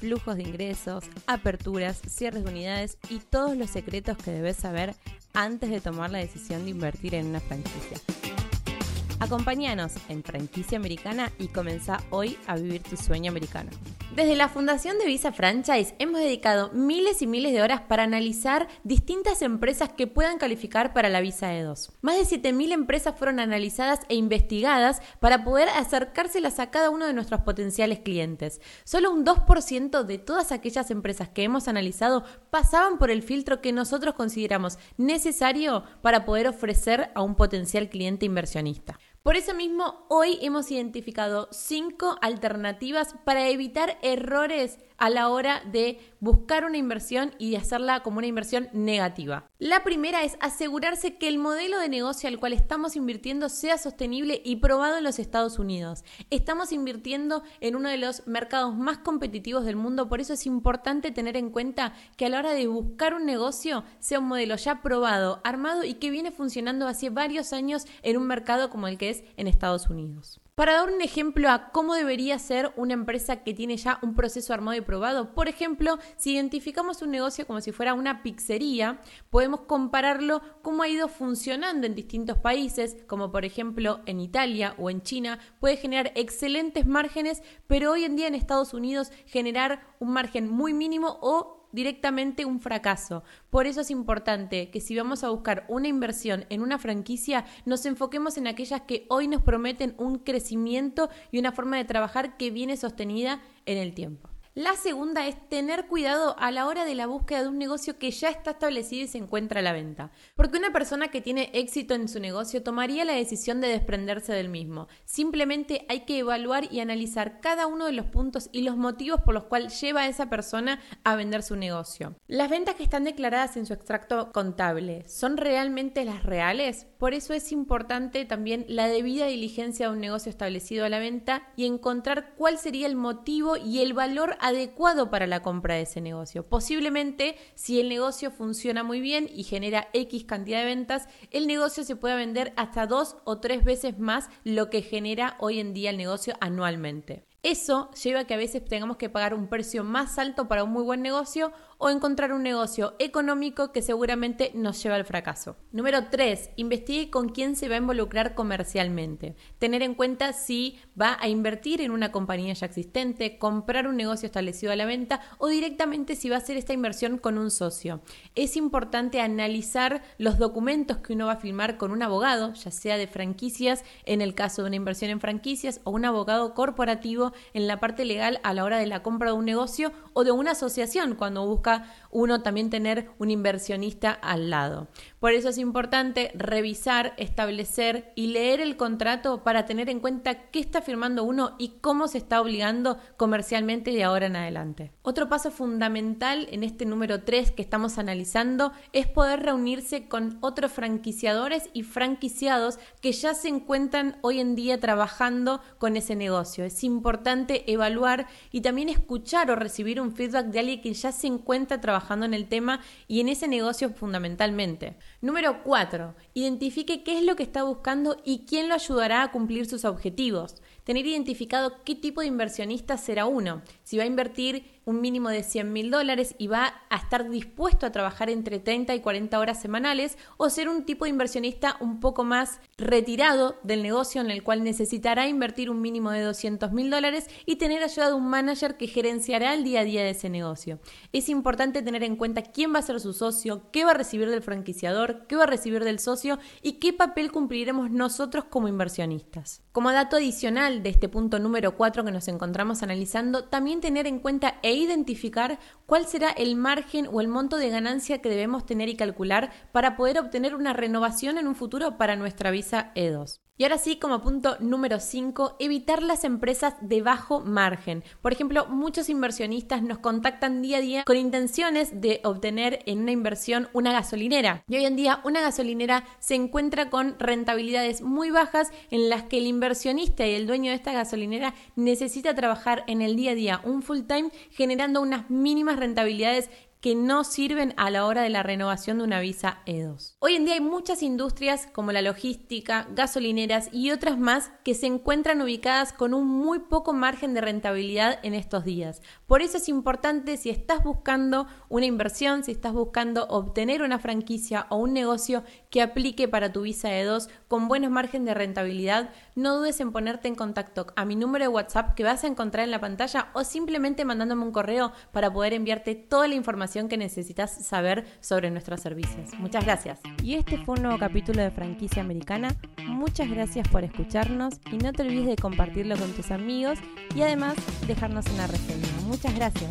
flujos de ingresos, aperturas, cierres de unidades y todos los secretos que debes saber antes de tomar la decisión de invertir en una franquicia. Acompáñanos en Franquicia Americana y comenzá hoy a vivir tu sueño americano. Desde la fundación de Visa Franchise hemos dedicado miles y miles de horas para analizar distintas empresas que puedan calificar para la visa E2. Más de 7.000 empresas fueron analizadas e investigadas para poder acercárselas a cada uno de nuestros potenciales clientes. Solo un 2% de todas aquellas empresas que hemos analizado pasaban por el filtro que nosotros consideramos necesario para poder ofrecer a un potencial cliente inversionista. Por eso mismo, hoy hemos identificado cinco alternativas para evitar errores a la hora de buscar una inversión y de hacerla como una inversión negativa. La primera es asegurarse que el modelo de negocio al cual estamos invirtiendo sea sostenible y probado en los Estados Unidos. Estamos invirtiendo en uno de los mercados más competitivos del mundo, por eso es importante tener en cuenta que a la hora de buscar un negocio sea un modelo ya probado, armado y que viene funcionando hace varios años en un mercado como el que es en Estados Unidos. Para dar un ejemplo a cómo debería ser una empresa que tiene ya un proceso armado y probado, por ejemplo, si identificamos un negocio como si fuera una pizzería, podemos compararlo cómo ha ido funcionando en distintos países, como por ejemplo en Italia o en China, puede generar excelentes márgenes, pero hoy en día en Estados Unidos generar un margen muy mínimo o directamente un fracaso. Por eso es importante que si vamos a buscar una inversión en una franquicia, nos enfoquemos en aquellas que hoy nos prometen un crecimiento y una forma de trabajar que viene sostenida en el tiempo. La segunda es tener cuidado a la hora de la búsqueda de un negocio que ya está establecido y se encuentra a la venta. Porque una persona que tiene éxito en su negocio tomaría la decisión de desprenderse del mismo. Simplemente hay que evaluar y analizar cada uno de los puntos y los motivos por los cuales lleva a esa persona a vender su negocio. Las ventas que están declaradas en su extracto contable, ¿son realmente las reales? Por eso es importante también la debida diligencia de un negocio establecido a la venta y encontrar cuál sería el motivo y el valor adecuado para la compra de ese negocio. Posiblemente, si el negocio funciona muy bien y genera X cantidad de ventas, el negocio se pueda vender hasta dos o tres veces más lo que genera hoy en día el negocio anualmente. Eso lleva a que a veces tengamos que pagar un precio más alto para un muy buen negocio o encontrar un negocio económico que seguramente nos lleva al fracaso. Número 3. Investigue con quién se va a involucrar comercialmente. Tener en cuenta si va a invertir en una compañía ya existente, comprar un negocio establecido a la venta o directamente si va a hacer esta inversión con un socio. Es importante analizar los documentos que uno va a firmar con un abogado, ya sea de franquicias en el caso de una inversión en franquicias o un abogado corporativo en la parte legal a la hora de la compra de un negocio o de una asociación cuando busca uno también tener un inversionista al lado. Por eso es importante revisar, establecer y leer el contrato para tener en cuenta qué está firmando uno y cómo se está obligando comercialmente de ahora en adelante. Otro paso fundamental en este número 3 que estamos analizando es poder reunirse con otros franquiciadores y franquiciados que ya se encuentran hoy en día trabajando con ese negocio. Es importante evaluar y también escuchar o recibir un feedback de alguien que ya se encuentra trabajando en el tema y en ese negocio fundamentalmente. Número 4. Identifique qué es lo que está buscando y quién lo ayudará a cumplir sus objetivos. Tener identificado qué tipo de inversionista será uno. Si va a invertir un mínimo de 100 mil dólares y va a estar dispuesto a trabajar entre 30 y 40 horas semanales o ser un tipo de inversionista un poco más retirado del negocio en el cual necesitará invertir un mínimo de 200 mil dólares y tener ayuda de un manager que gerenciará el día a día de ese negocio. Es importante tener en cuenta quién va a ser su socio, qué va a recibir del franquiciador, qué va a recibir del socio y qué papel cumpliremos nosotros como inversionistas. Como dato adicional de este punto número 4 que nos encontramos analizando, también tener en cuenta e identificar cuál será el margen o el monto de ganancia que debemos tener y calcular para poder obtener una renovación en un futuro para nuestra visa E2. Y ahora sí, como punto número 5, evitar las empresas de bajo margen. Por ejemplo, muchos inversionistas nos contactan día a día con intenciones de obtener en una inversión una gasolinera. Y hoy en día una gasolinera se encuentra con rentabilidades muy bajas en las que el inversionista y el dueño de esta gasolinera necesita trabajar en el día a día un full time generando unas mínimas rentabilidades que no sirven a la hora de la renovación de una visa E2. Hoy en día hay muchas industrias como la logística, gasolineras y otras más que se encuentran ubicadas con un muy poco margen de rentabilidad en estos días. Por eso es importante si estás buscando una inversión, si estás buscando obtener una franquicia o un negocio que aplique para tu visa E2 con buenos margen de rentabilidad, no dudes en ponerte en contacto a mi número de WhatsApp que vas a encontrar en la pantalla o simplemente mandándome un correo para poder enviarte toda la que necesitas saber sobre nuestros servicios. Muchas gracias. Y este fue un nuevo capítulo de Franquicia Americana. Muchas gracias por escucharnos y no te olvides de compartirlo con tus amigos y además dejarnos una reseña. Muchas gracias.